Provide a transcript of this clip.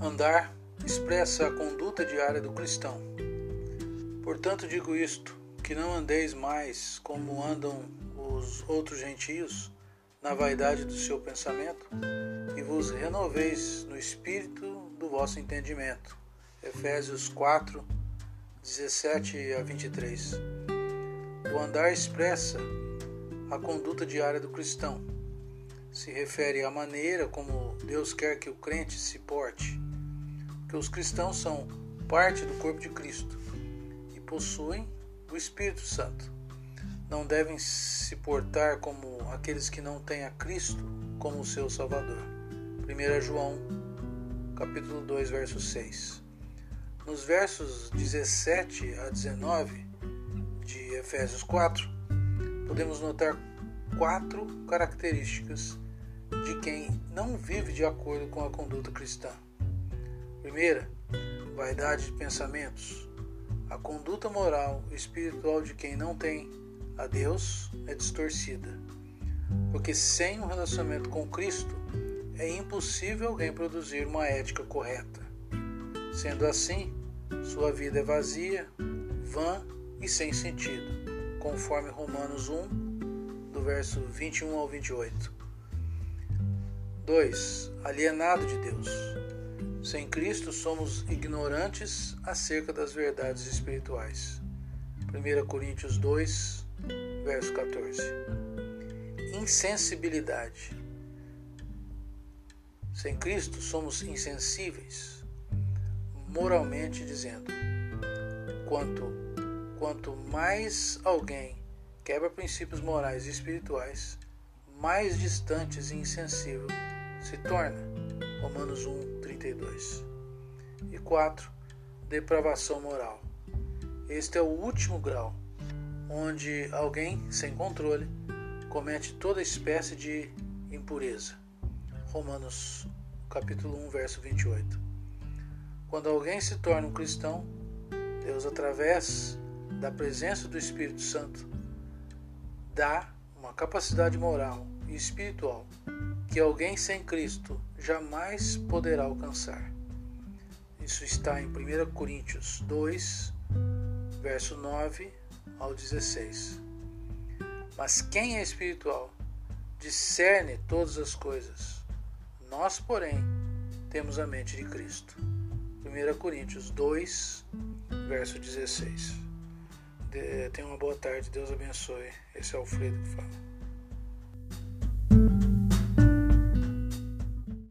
andar expressa a conduta diária do cristão. Portanto, digo isto: que não andeis mais como andam os outros gentios, na vaidade do seu pensamento, e vos renoveis no espírito do vosso entendimento. Efésios 4, 17 a 23. O andar expressa a conduta diária do cristão. Se refere à maneira como Deus quer que o crente se porte. Que os cristãos são parte do corpo de Cristo e possuem o Espírito Santo. Não devem se portar como aqueles que não têm a Cristo como seu Salvador. 1 João, capítulo 2, verso 6. Nos versos 17 a 19 de Efésios 4, podemos notar quatro características de quem não vive de acordo com a conduta cristã. Primeira, vaidade de pensamentos. A conduta moral e espiritual de quem não tem a Deus é distorcida, porque sem um relacionamento com Cristo é impossível alguém produzir uma ética correta. Sendo assim, sua vida é vazia, vã e sem sentido, conforme Romanos 1, do verso 21 ao 28. 2. Alienado de Deus. Sem Cristo somos ignorantes acerca das verdades espirituais. 1 Coríntios 2, verso 14. Insensibilidade. Sem Cristo somos insensíveis, moralmente dizendo. Quanto, quanto mais alguém quebra princípios morais e espirituais, mais distantes e insensível se torna. Romanos 1, 32. E 4. Depravação moral. Este é o último grau, onde alguém sem controle comete toda espécie de impureza. Romanos capítulo 1, verso 28. Quando alguém se torna um cristão, Deus através da presença do Espírito Santo dá uma capacidade moral e espiritual que alguém sem Cristo jamais poderá alcançar. Isso está em 1 Coríntios 2, verso 9 ao 16. Mas quem é espiritual discerne todas as coisas. Nós, porém, temos a mente de Cristo. 1 Coríntios 2, verso 16. Tenha uma boa tarde, Deus abençoe. Esse é o Alfredo que fala.